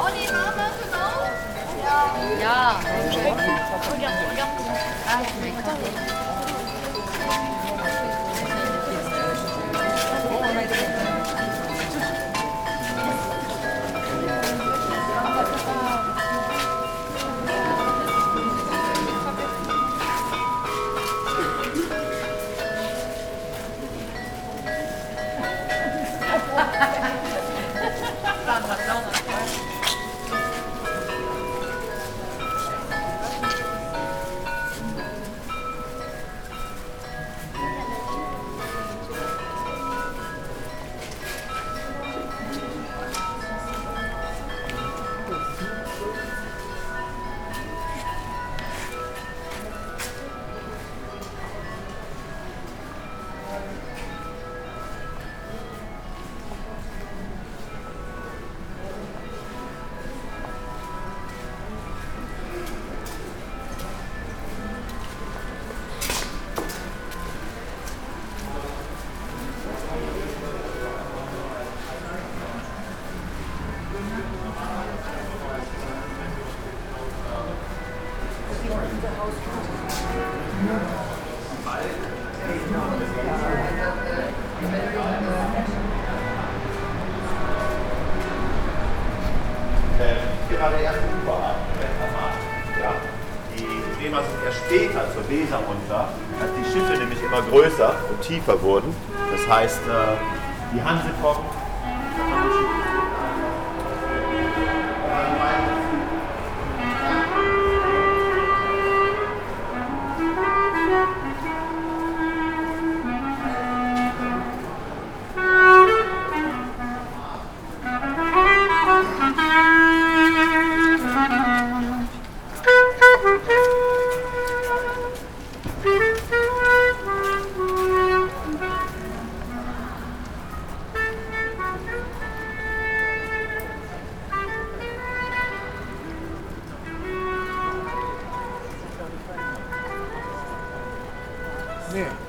아니 나면서 야. 야. 야. Thema der ersten Überart, ja, die Bremer sind erst später zur Weser als die Schiffe nämlich immer größer und tiefer wurden. Das heißt, äh, die Hanse kommt. え。